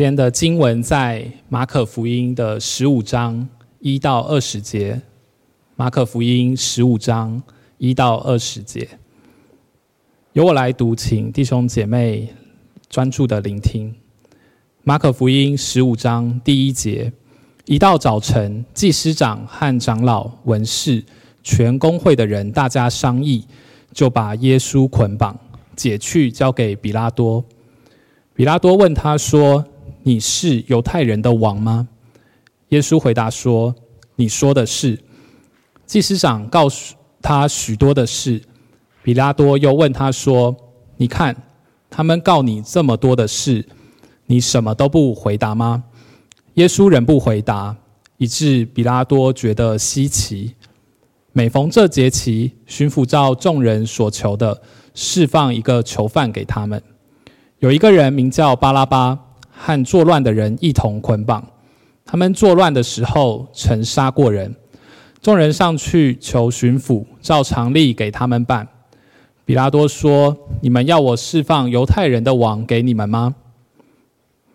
今天的经文在马可福音的十五章一到二十节。马可福音十五章一到二十节，由我来读，请弟兄姐妹专注的聆听。马可福音十五章第一节：一到早晨，祭司长和长老、文士、全公会的人，大家商议，就把耶稣捆绑，解去，交给比拉多。比拉多问他说：“你是犹太人的王吗？”耶稣回答说：“你说的是。”祭司长告诉他许多的事。比拉多又问他说：“你看，他们告你这么多的事，你什么都不回答吗？”耶稣仍不回答，以致比拉多觉得稀奇。每逢这节期，巡抚照众人所求的，释放一个囚犯给他们。有一个人名叫巴拉巴，和作乱的人一同捆绑。他们作乱的时候，曾杀过人。众人上去求巡抚，照常例给他们办。比拉多说：“你们要我释放犹太人的王给你们吗？”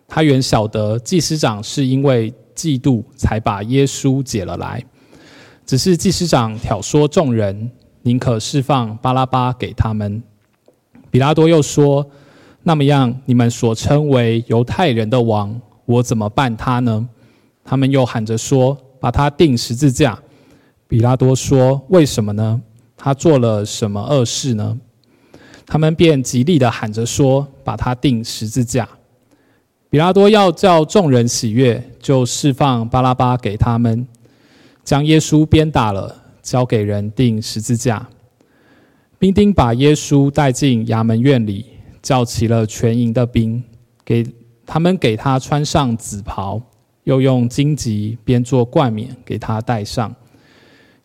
他原晓得祭司长是因为嫉妒才把耶稣解了来，只是祭司长挑唆众人，宁可释放巴拉巴给他们。比拉多又说。那么样，你们所称为犹太人的王，我怎么办他呢？他们又喊着说：“把他钉十字架。”比拉多说：“为什么呢？他做了什么恶事呢？”他们便极力地喊着说：“把他钉十字架。”比拉多要叫众人喜悦，就释放巴拉巴给他们，将耶稣鞭打了，交给人钉十字架。兵丁把耶稣带进衙门院里。叫齐了全营的兵，给他们给他穿上紫袍，又用荆棘编做冠冕给他戴上，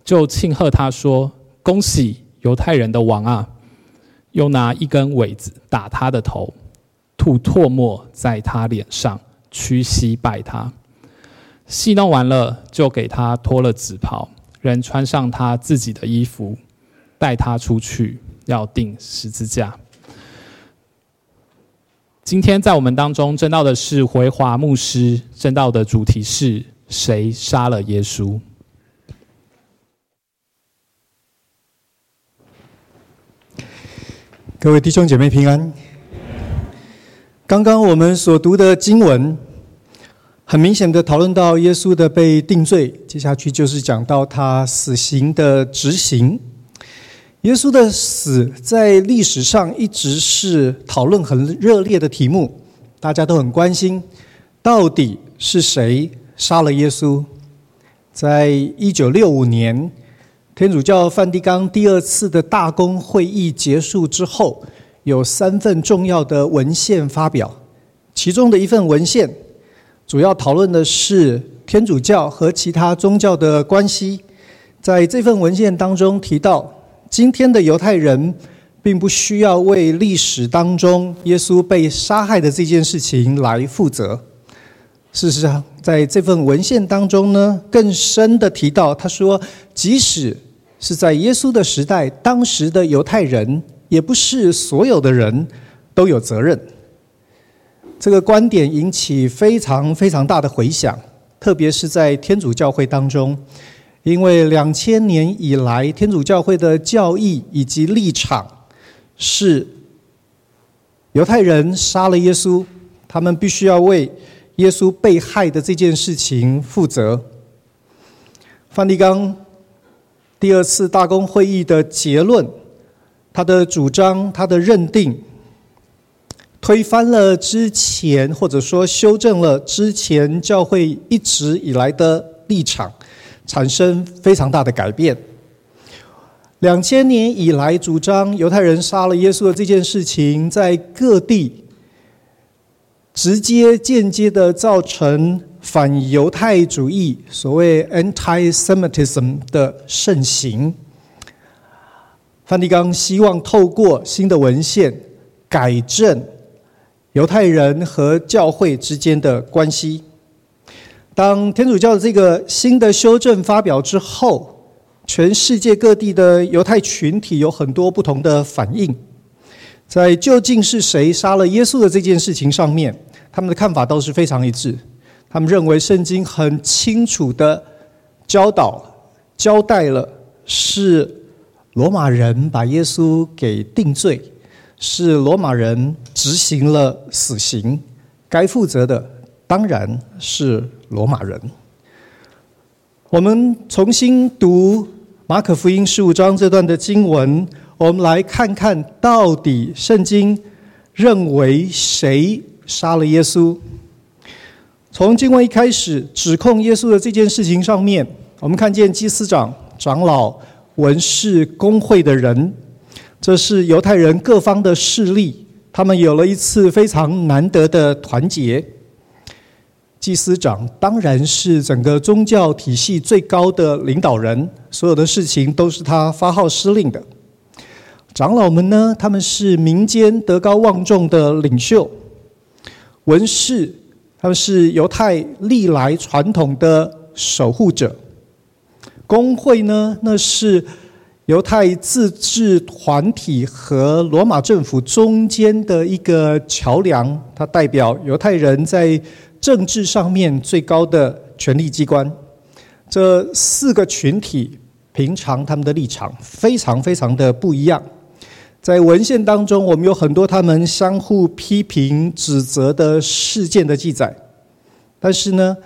就庆贺他说：“恭喜犹太人的王啊！”又拿一根苇子打他的头，吐唾沫在他脸上，屈膝拜他。戏弄完了，就给他脱了紫袍，人穿上他自己的衣服，带他出去，要钉十字架。今天在我们当中证道的是回华牧师，证道的主题是谁杀了耶稣？各位弟兄姐妹平安。刚刚我们所读的经文，很明显的讨论到耶稣的被定罪，接下去就是讲到他死刑的执行。耶稣的死在历史上一直是讨论很热烈的题目，大家都很关心，到底是谁杀了耶稣？在一九六五年，天主教梵蒂冈第二次的大公会议结束之后，有三份重要的文献发表，其中的一份文献主要讨论的是天主教和其他宗教的关系，在这份文献当中提到。今天的犹太人并不需要为历史当中耶稣被杀害的这件事情来负责。事实上，在这份文献当中呢，更深的提到，他说，即使是在耶稣的时代，当时的犹太人也不是所有的人都有责任。这个观点引起非常非常大的回响，特别是在天主教会当中。因为两千年以来，天主教会的教义以及立场是犹太人杀了耶稣，他们必须要为耶稣被害的这件事情负责。梵蒂冈第二次大公会议的结论，他的主张，他的认定，推翻了之前或者说修正了之前教会一直以来的立场。产生非常大的改变。两千年以来，主张犹太人杀了耶稣的这件事情，在各地直接、间接的造成反犹太主义（所谓 anti-Semitism） 的盛行。梵蒂冈希望透过新的文献改正犹太人和教会之间的关系。当天主教的这个新的修正发表之后，全世界各地的犹太群体有很多不同的反应。在究竟是谁杀了耶稣的这件事情上面，他们的看法都是非常一致。他们认为圣经很清楚的教导、交代了，是罗马人把耶稣给定罪，是罗马人执行了死刑，该负责的当然是罗马人。我们重新读马可福音十五章这段的经文，我们来看看到底圣经认为谁杀了耶稣。从经文一开始指控耶稣的这件事情上面，我们看见祭司长、长老、文士、公会的人，这是犹太人各方的势力，他们有了一次非常难得的团结。祭司长当然是整个宗教体系最高的领导人，所有的事情都是他发号施令的。长老们呢，他们是民间德高望重的领袖，文士。他们是犹太历来传统的守护者，工会呢，那是犹太自治团体和罗马政府中间的一个桥梁，它代表犹太人在政治上面最高的权力机关。这四个群体平常他们的立场非常非常的不一样。在文献当中，我们有很多他们相互批评、指责的事件的记载。但是呢，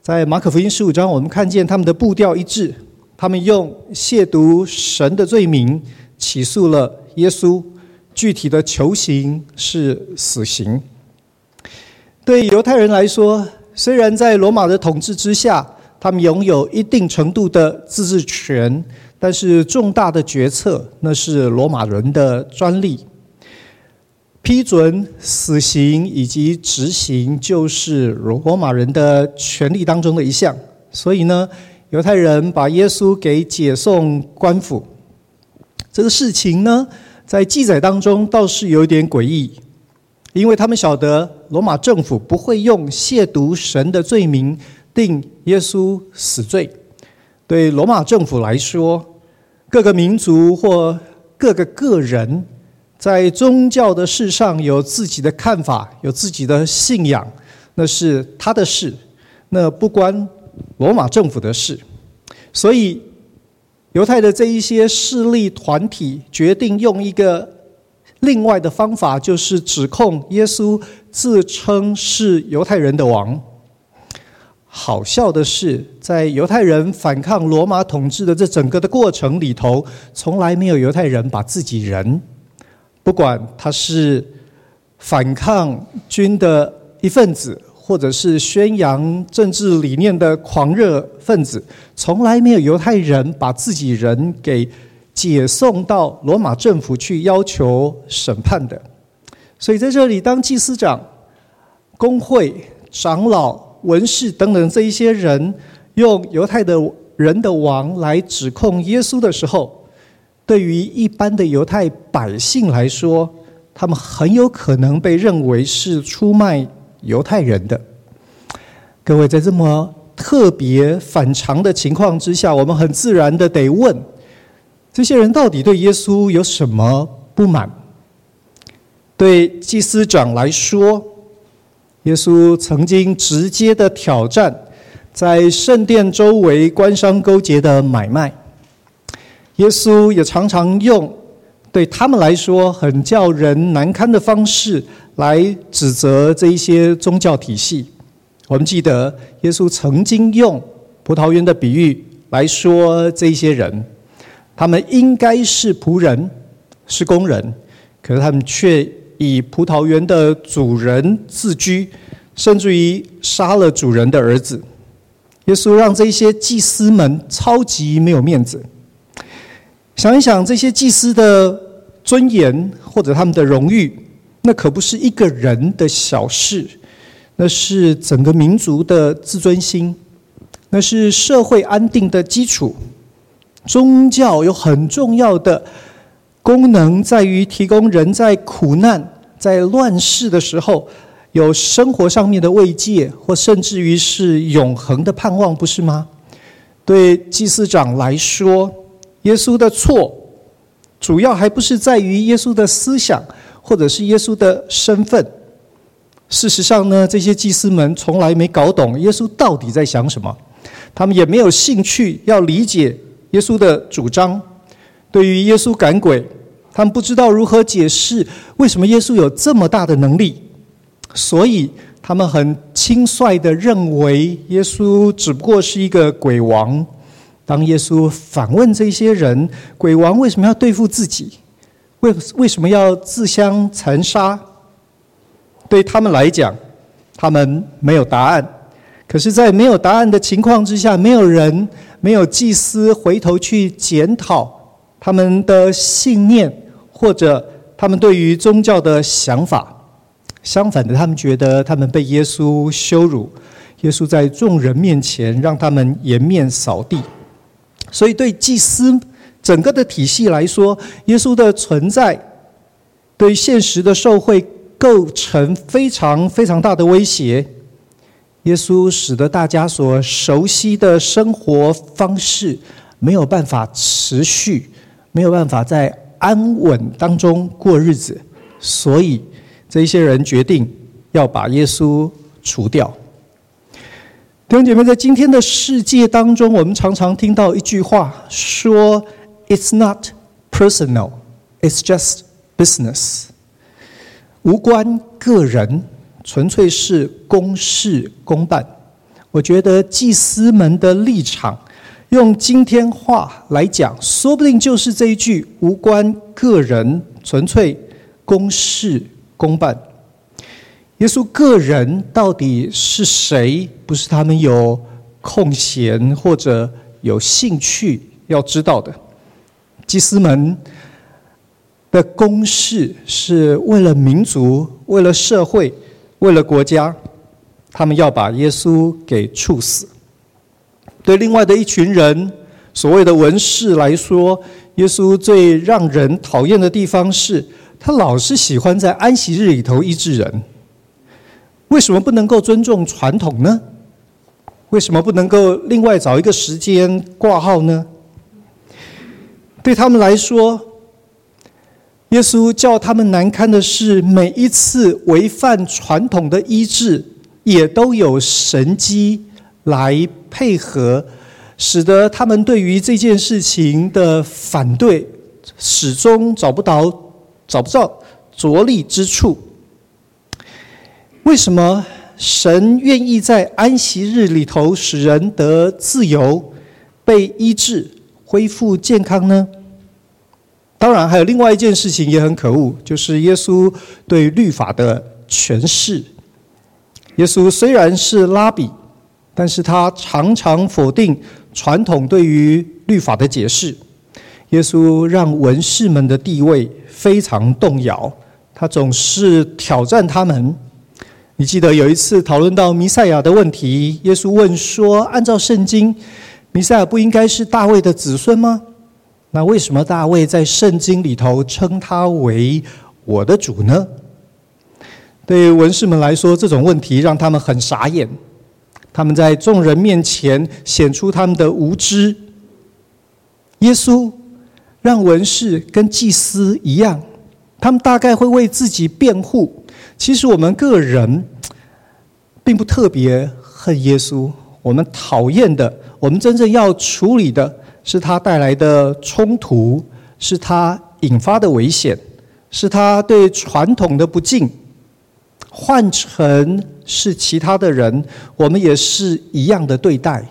在马可福音十五章，我们看见他们的步调一致，他们用亵渎神的罪名起诉了耶稣，具体的求刑是死刑。对犹太人来说，虽然在罗马的统治之下，他们拥有一定程度的自治权。但是重大的决策，那是罗马人的专利。批准死刑以及执行，就是罗马人的权力当中的一项。所以呢，犹太人把耶稣给解送官府。这个事情呢，在记载当中倒是有点诡异，因为他们晓得罗马政府不会用亵渎神的罪名定耶稣死罪。对罗马政府来说，各个民族或各个个人在宗教的事上有自己的看法，有自己的信仰，那是他的事，那不关罗马政府的事。所以，犹太的这一些势力团体决定用一个另外的方法，就是指控耶稣自称是犹太人的王。好笑的是，在犹太人反抗罗马统治的这整个的过程里头，从来没有犹太人把自己人，不管他是反抗军的一份子，或者是宣扬政治理念的狂热分子，从来没有犹太人把自己人给解送到罗马政府去要求审判的。所以在这里，当祭司长、公会长老。文士等等这一些人用犹太的人的王来指控耶稣的时候，对于一般的犹太百姓来说，他们很有可能被认为是出卖犹太人的。各位，在这么特别反常的情况之下，我们很自然的得问：这些人到底对耶稣有什么不满？对祭司长来说，耶稣曾经直接的挑战在圣殿周围官商勾结的买卖。耶稣也常常用对他们来说很叫人难堪的方式来指责这一些宗教体系。我们记得耶稣曾经用葡萄园的比喻来说这些人，他们应该是仆人，是工人，可是他们却。以葡萄园的主人自居，甚至于杀了主人的儿子。耶稣让这些祭司们超级没有面子。想一想，这些祭司的尊严或者他们的荣誉，那可不是一个人的小事，那是整个民族的自尊心，那是社会安定的基础。宗教有很重要的。功能在于提供人在苦难、在乱世的时候有生活上面的慰藉，或甚至于是永恒的盼望，不是吗？对祭司长来说，耶稣的错主要还不是在于耶稣的思想，或者是耶稣的身份。事实上呢，这些祭司们从来没搞懂耶稣到底在想什么，他们也没有兴趣要理解耶稣的主张。对于耶稣赶鬼，他们不知道如何解释为什么耶稣有这么大的能力，所以他们很轻率地认为耶稣只不过是一个鬼王。当耶稣反问这些人：“鬼王为什么要对付自己？为为什么要自相残杀？”对他们来讲，他们没有答案。可是，在没有答案的情况之下，没有人、没有祭司回头去检讨他们的信念，或者他们对于宗教的想法。相反的，他们觉得他们被耶稣羞辱，耶稣在众人面前让他们颜面扫地。所以，对祭司整个的体系来说，耶稣的存在对现实的社会。构成非常非常大的威胁。耶稣使得大家所熟悉的生活方式没有办法持续，没有办法在安稳当中过日子，所以这些人决定要把耶稣除掉。弟兄姐妹，在今天的世界当中，我们常常听到一句话说：“It's not personal, it's just business。”无关个人，纯粹是公事公办。我觉得祭司们的立场，用今天话来讲，说不定就是这一句“无关个人，纯粹公事公办”。耶稣个人到底是谁？不是他们有空闲或者有兴趣要知道的。祭司们。的公事是为了民族，为了社会，为了国家，他们要把耶稣给处死。对另外的一群人，所谓的文士来说，耶稣最让人讨厌的地方是，他老是喜欢在安息日里头医治人。为什么不能够尊重传统呢？为什么不能够另外找一个时间挂号呢？对他们来说，耶稣叫他们难堪的是，每一次违反传统的医治，也都有神机来配合，使得他们对于这件事情的反对，始终找不到找不到着力之处。为什么神愿意在安息日里头使人得自由、被医治、恢复健康呢？当然，还有另外一件事情也很可恶，就是耶稣对律法的诠释。耶稣虽然是拉比，但是他常常否定传统对于律法的解释。耶稣让文士们的地位非常动摇，他总是挑战他们。你记得有一次讨论到弥赛亚的问题，耶稣问说：“按照圣经，弥赛亚不应该是大卫的子孙吗？”那为什么大卫在圣经里头称他为我的主呢？对于文士们来说，这种问题让他们很傻眼。他们在众人面前显出他们的无知。耶稣让文士跟祭司一样，他们大概会为自己辩护。其实我们个人并不特别恨耶稣，我们讨厌的，我们真正要处理的。是他带来的冲突，是他引发的危险，是他对传统的不敬。换成是其他的人，我们也是一样的对待，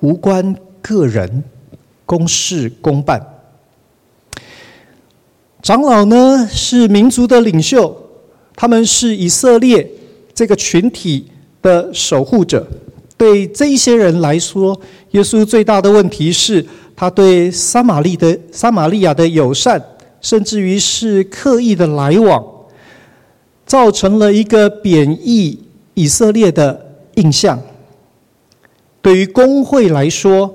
无关个人，公事公办。长老呢，是民族的领袖，他们是以色列这个群体的守护者。对这一些人来说，耶稣最大的问题是他对撒玛利的撒玛利亚的友善，甚至于是刻意的来往，造成了一个贬义以色列的印象。对于工会来说，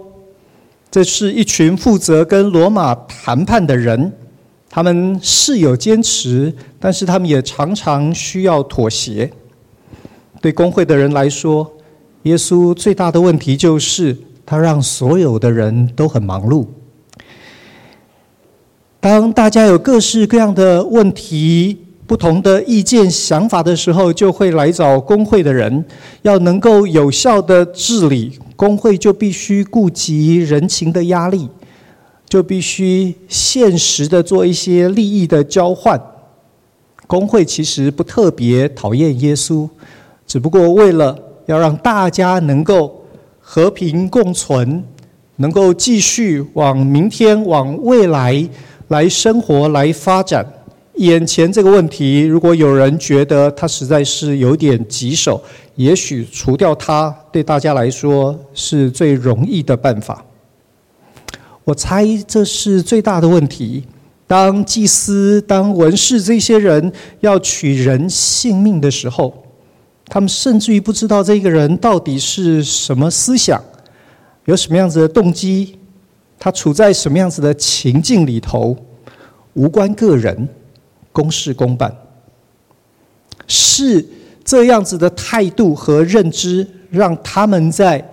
这是一群负责跟罗马谈判的人，他们是有坚持，但是他们也常常需要妥协。对工会的人来说，耶稣最大的问题就是，他让所有的人都很忙碌。当大家有各式各样的问题不同的意见、想法的时候，就会来找公会的人。要能够有效的治理公会，就必须顾及人情的压力，就必须现实的做一些利益的交换。公会其实不特别讨厌耶稣，只不过为了要让大家能够和平共存，能够继续往明天、往未来来生活、来发展。眼前这个问题，如果有人觉得它实在是有点棘手，也许除掉它，对大家来说是最容易的办法。我猜这是最大的问题。当祭司、当文士这些人要取人性命的时候，他们甚至于不知道这个人到底是什么思想，有什么样子的动机，他处在什么样子的情境里头，无关个人。公事公办，是这样子的态度和认知，让他们在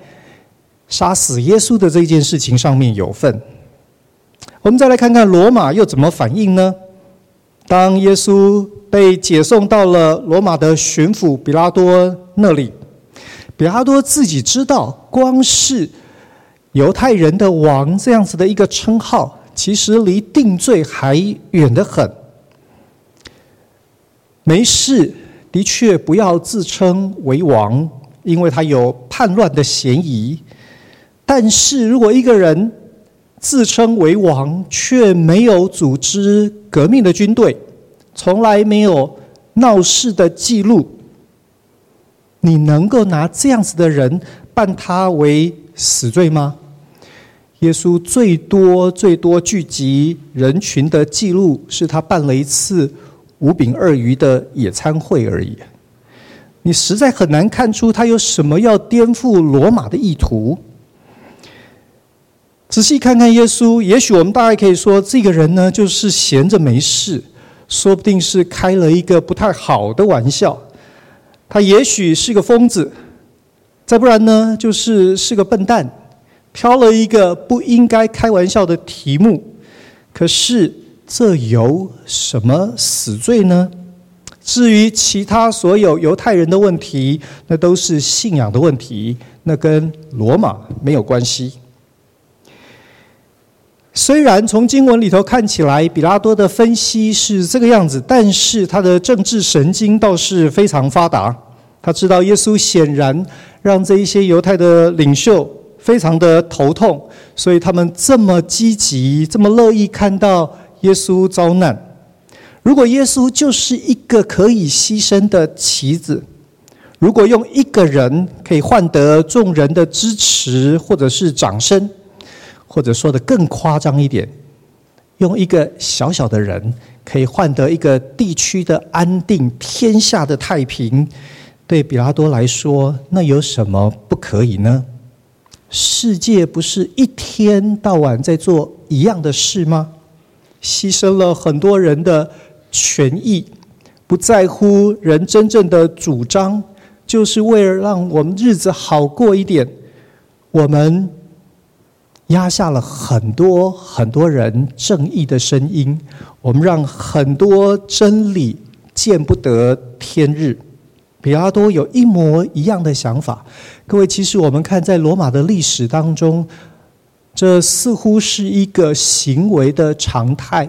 杀死耶稣的这件事情上面有份。我们再来看看罗马又怎么反应呢？当耶稣被解送到了罗马的巡抚比拉多那里，比拉多自己知道，光是犹太人的王这样子的一个称号，其实离定罪还远得很。没事，的确不要自称为王，因为他有叛乱的嫌疑。但是如果一个人自称为王，却没有组织革命的军队，从来没有闹事的记录，你能够拿这样子的人办他为死罪吗？耶稣最多最多聚集人群的记录，是他办了一次。五饼二鱼的野餐会而已，你实在很难看出他有什么要颠覆罗马的意图。仔细看看耶稣，也许我们大概可以说，这个人呢，就是闲着没事，说不定是开了一个不太好的玩笑。他也许是个疯子，再不然呢，就是是个笨蛋，挑了一个不应该开玩笑的题目。可是。这有什么死罪呢？至于其他所有犹太人的问题，那都是信仰的问题，那跟罗马没有关系。虽然从经文里头看起来，比拉多的分析是这个样子，但是他的政治神经倒是非常发达。他知道耶稣显然让这一些犹太的领袖非常的头痛，所以他们这么积极，这么乐意看到。耶稣遭难，如果耶稣就是一个可以牺牲的棋子，如果用一个人可以换得众人的支持或者是掌声，或者说得更夸张一点，用一个小小的人可以换得一个地区的安定、天下的太平，对比拉多来说，那有什么不可以呢？世界不是一天到晚在做一样的事吗？牺牲了很多人的权益，不在乎人真正的主张，就是为了让我们日子好过一点。我们压下了很多很多人正义的声音，我们让很多真理见不得天日。比拉多有一模一样的想法。各位，其实我们看在罗马的历史当中。这似乎是一个行为的常态，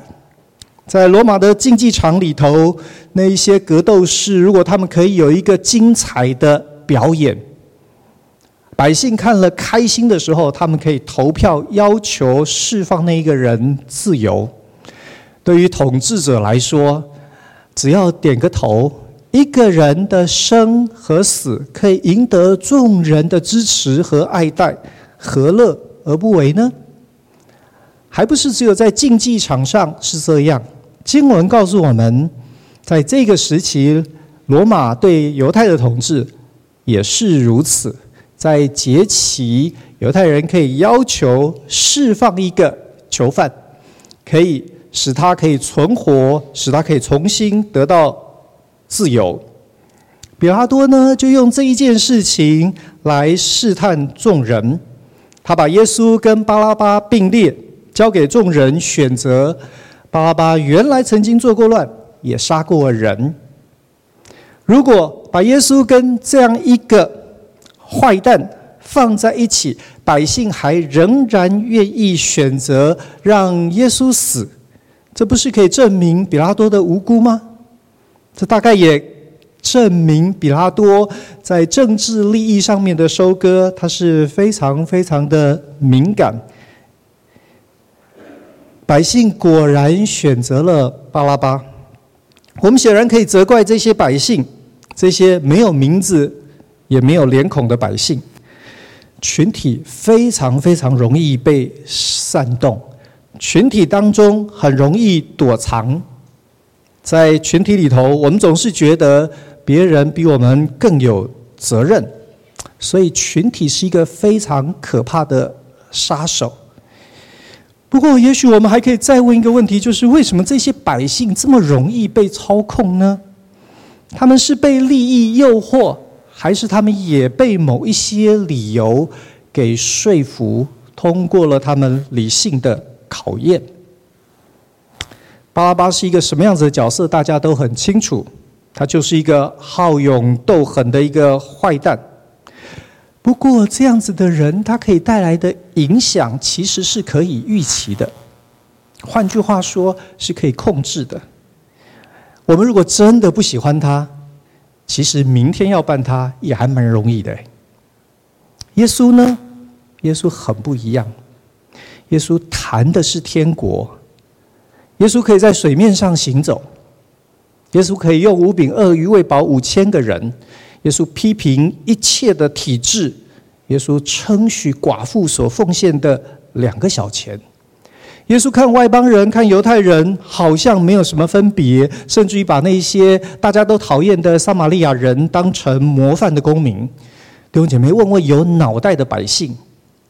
在罗马的竞技场里头，那一些格斗士，如果他们可以有一个精彩的表演，百姓看了开心的时候，他们可以投票要求释放那一个人自由。对于统治者来说，只要点个头，一个人的生和死可以赢得众人的支持和爱戴，何乐而不为呢？还不是只有在竞技场上是这样。经文告诉我们，在这个时期，罗马对犹太的统治也是如此。在节期，犹太人可以要求释放一个囚犯，可以使他可以存活，使他可以重新得到自由。比拉多呢，就用这一件事情来试探众人。他把耶稣跟巴拉巴并列，交给众人选择。巴拉巴原来曾经做过乱，也杀过人。如果把耶稣跟这样一个坏蛋放在一起，百姓还仍然愿意选择让耶稣死，这不是可以证明比拉多的无辜吗？这大概也证明比拉多在政治利益上面的收割，他是非常非常的敏感。百姓果然选择了巴拉巴。我们显然可以责怪这些百姓，这些没有名字也没有脸孔的百姓。群体非常非常容易被煽动，群体当中很容易躲藏。在群体里头，我们总是觉得别人比我们更有责任，所以群体是一个非常可怕的杀手。不过，也许我们还可以再问一个问题，就是为什么这些百姓这么容易被操控呢？他们是被利益诱惑，还是他们也被某一些理由给说服，通过了他们理性的考验？巴拉巴是一个什么样子的角色？大家都很清楚，他就是一个好勇斗狠的一个坏蛋。不过，这样子的人，他可以带来的影响其实是可以预期的。换句话说，是可以控制的。我们如果真的不喜欢他，其实明天要办他也还蛮容易的。耶稣呢？耶稣很不一样。耶稣谈的是天国。耶稣可以在水面上行走。耶稣可以用五饼二鱼喂饱五千个人。耶稣批评一切的体制，耶稣称许寡妇所奉献的两个小钱。耶稣看外邦人、看犹太人，好像没有什么分别，甚至于把那些大家都讨厌的撒玛利亚人当成模范的公民。弟兄姐妹，问问有脑袋的百姓，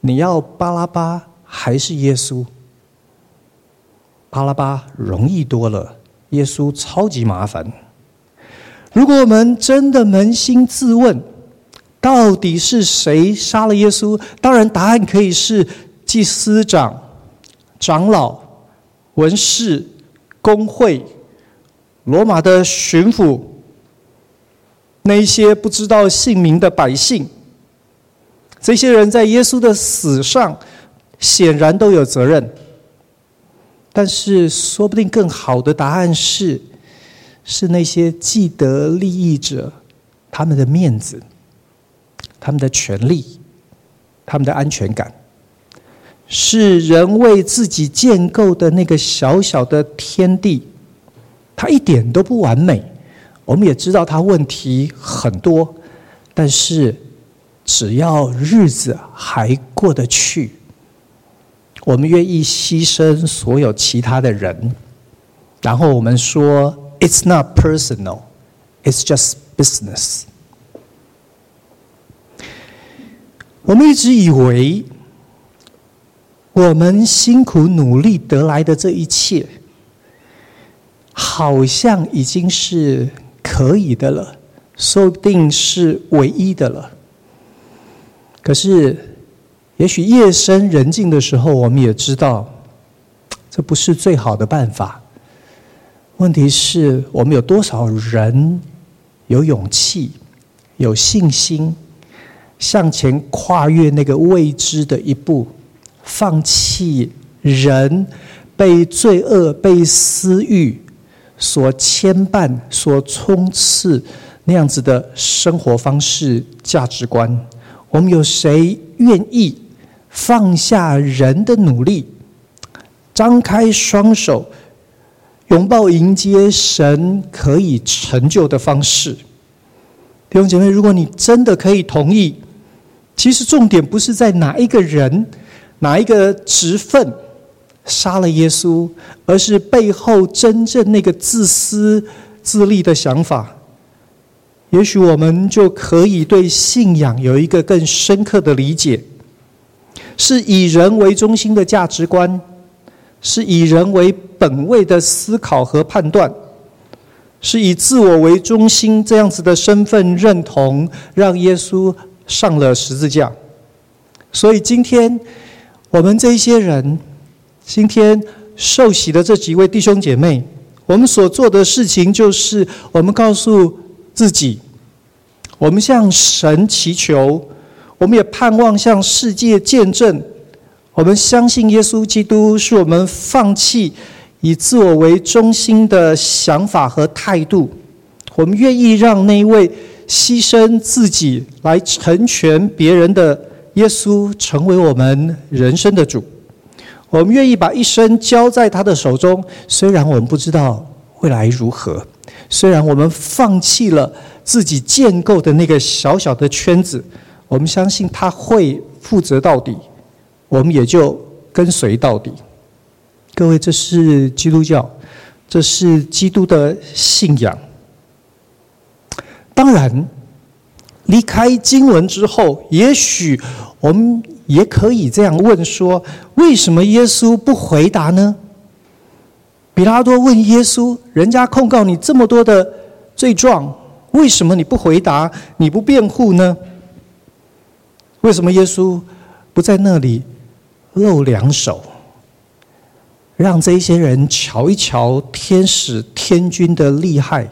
你要巴拉巴还是耶稣？巴拉巴容易多了，耶稣超级麻烦。如果我们真的扪心自问，到底是谁杀了耶稣？当然，答案可以是祭司长、长老、文士、公会、罗马的巡抚，那些不知道姓名的百姓。这些人在耶稣的死上显然都有责任，但是说不定更好的答案是。是那些既得利益者，他们的面子、他们的权利、他们的安全感，是人为自己建构的那个小小的天地，它一点都不完美。我们也知道它问题很多，但是只要日子还过得去，我们愿意牺牲所有其他的人，然后我们说。It's not personal, it's just business。我们一直以为，我们辛苦努力得来的这一切，好像已经是可以的了，说不定是唯一的了。可是，也许夜深人静的时候，我们也知道，这不是最好的办法。问题是我们有多少人有勇气、有信心向前跨越那个未知的一步，放弃人被罪恶、被私欲所牵绊、所充斥那样子的生活方式、价值观？我们有谁愿意放下人的努力，张开双手？拥抱迎接神可以成就的方式，弟兄姐妹，如果你真的可以同意，其实重点不是在哪一个人、哪一个职分杀了耶稣，而是背后真正那个自私自利的想法。也许我们就可以对信仰有一个更深刻的理解，是以人为中心的价值观。是以人为本位的思考和判断，是以自我为中心这样子的身份认同，让耶稣上了十字架。所以今天我们这些人，今天受洗的这几位弟兄姐妹，我们所做的事情就是，我们告诉自己，我们向神祈求，我们也盼望向世界见证，我们相信耶稣基督是我们放弃以自我为中心的想法和态度，我们愿意让那一位牺牲自己来成全别人的耶稣成为我们人生的主。我们愿意把一生交在他的手中，虽然我们不知道未来如何，虽然我们放弃了自己建构的那个小小的圈子，我们相信他会负责到底，我们也就跟随到底。各位，这是基督教，这是基督的信仰。当然，离开经文之后，也许我们。也可以这样问说：为什么耶稣不回答呢？比拉多问耶稣：“人家控告你这么多的罪状，为什么你不回答？你不辩护呢？为什么耶稣不在那里露两手，让这些人瞧一瞧天使天君的厉害？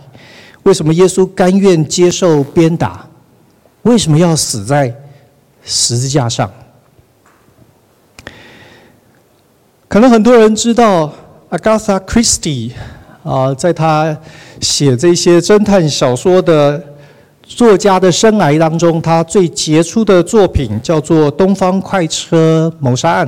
为什么耶稣甘愿接受鞭打？为什么要死在十字架上？”可能很多人知道，Agatha Christie 啊，在他写这些侦探小说的作家的生涯当中，他最杰出的作品叫做《东方快车谋杀案》。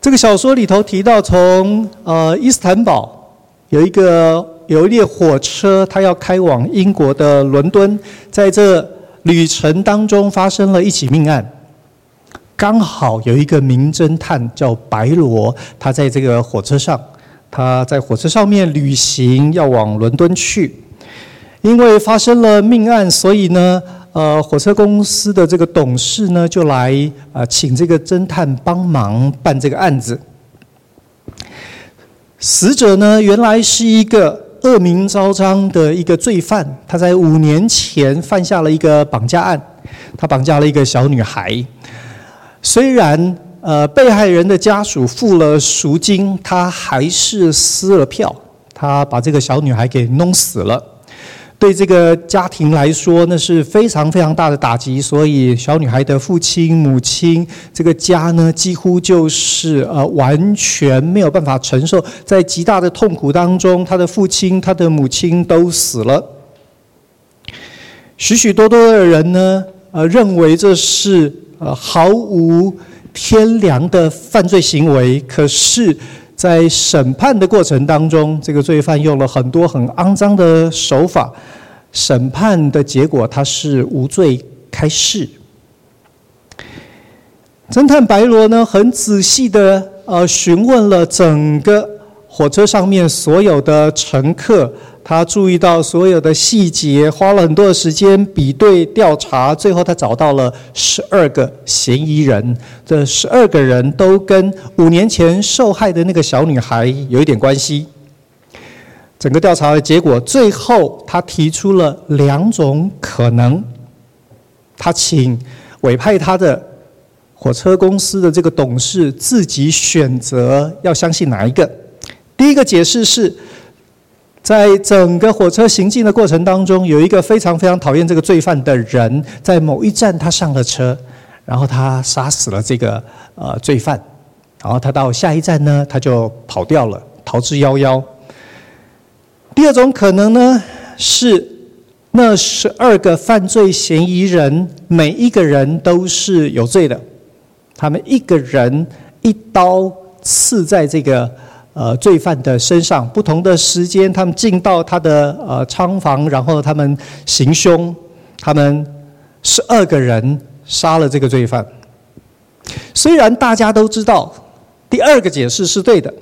这个小说里头提到，从呃伊斯坦堡有一个有一列火车，它要开往英国的伦敦，在这旅程当中发生了一起命案。刚好有一个名侦探叫白罗，他在这个火车上，他在火车上面旅行，要往伦敦去。因为发生了命案，所以呢，呃，火车公司的这个董事呢，就来呃请这个侦探帮忙办这个案子。死者呢，原来是一个恶名昭彰的一个罪犯，他在五年前犯下了一个绑架案，他绑架了一个小女孩。虽然呃被害人的家属付了赎金，他还是撕了票，他把这个小女孩给弄死了。对这个家庭来说，那是非常非常大的打击。所以小女孩的父亲、母亲，这个家呢，几乎就是呃完全没有办法承受，在极大的痛苦当中，她的父亲、她的母亲都死了。许许多多的人呢，呃认为这是。呃，毫无天良的犯罪行为，可是，在审判的过程当中，这个罪犯用了很多很肮脏的手法，审判的结果他是无罪开释。侦探白罗呢，很仔细的呃询问了整个火车上面所有的乘客。他注意到所有的细节，花了很多的时间比对调查，最后他找到了十二个嫌疑人。这十二个人都跟五年前受害的那个小女孩有一点关系。整个调查的结果，最后他提出了两种可能。他请委派他的火车公司的这个董事自己选择要相信哪一个。第一个解释是。在整个火车行进的过程当中，有一个非常非常讨厌这个罪犯的人，在某一站他上了车，然后他杀死了这个呃罪犯，然后他到下一站呢，他就跑掉了，逃之夭夭。第二种可能呢，是那十二个犯罪嫌疑人每一个人都是有罪的，他们一个人一刀刺在这个。呃，罪犯的身上，不同的时间，他们进到他的呃仓房，然后他们行凶，他们十二个人杀了这个罪犯。虽然大家都知道第二个解释是对的，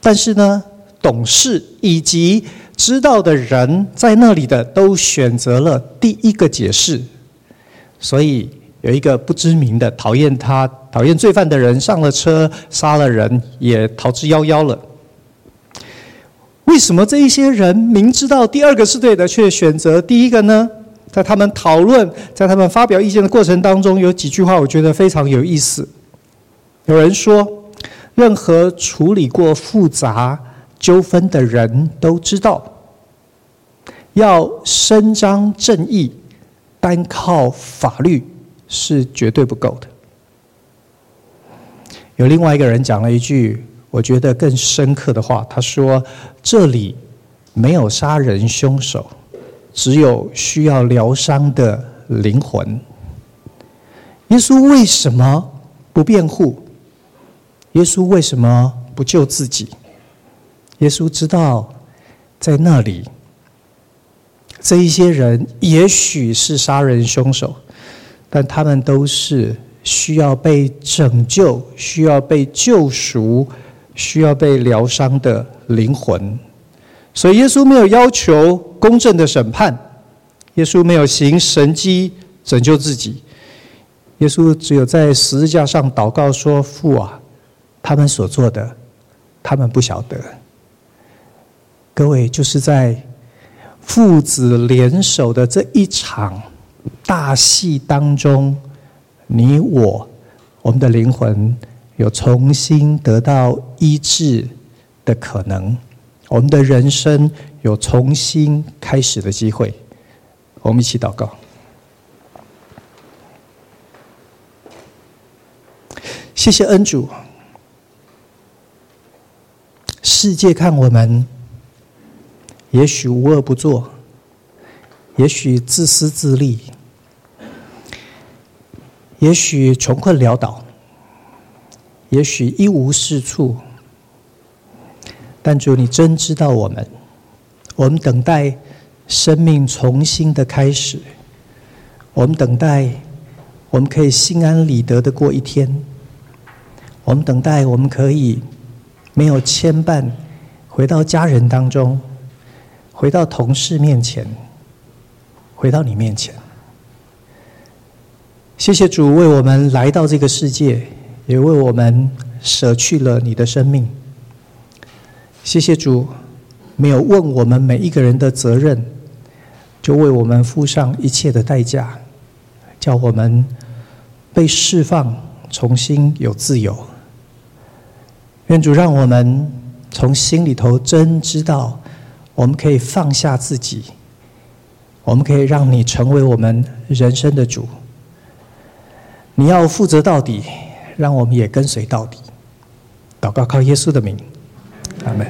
但是呢，董事以及知道的人在那里的都选择了第一个解释，所以有一个不知名的讨厌他。讨厌罪犯的人上了车，杀了人，也逃之夭夭了。为什么这一些人明知道第二个是对的，却选择第一个呢？在他们讨论，在他们发表意见的过程当中，有几句话我觉得非常有意思。有人说，任何处理过复杂、纠纷的人都知道，要伸张正义，单靠法律是绝对不够的。有另外一个人讲了一句我觉得更深刻的话，他说：“这里没有杀人凶手，只有需要疗伤的灵魂。”耶稣为什么不辩护？耶稣为什么不救自己？耶稣知道，在那里，这一些人也许是杀人凶手，但他们都是。需要被拯救、需要被救赎、需要被疗伤的灵魂，所以耶稣没有要求公正的审判，耶稣没有行神迹拯救自己，耶稣只有在十字架上祷告说：“父啊，他们所做的，他们不晓得。”各位，就是在父子联手的这一场大戏当中。你我，我们的灵魂有重新得到医治的可能，我们的人生有重新开始的机会。我们一起祷告。谢谢恩主。世界看我们，也许无恶不作，也许自私自利。也许穷困潦倒，也许一无是处，但主，你真知道我们。我们等待生命重新的开始，我们等待我们可以心安理得的过一天，我们等待我们可以没有牵绊，回到家人当中，回到同事面前，回到你面前。谢谢主为我们来到这个世界，也为我们舍去了你的生命。谢谢主，没有问我们每一个人的责任，就为我们付上一切的代价，叫我们被释放，重新有自由。愿主让我们从心里头真知道，我们可以放下自己，我们可以让你成为我们人生的主。你要负责到底，让我们也跟随到底。祷告靠耶稣的名，阿门。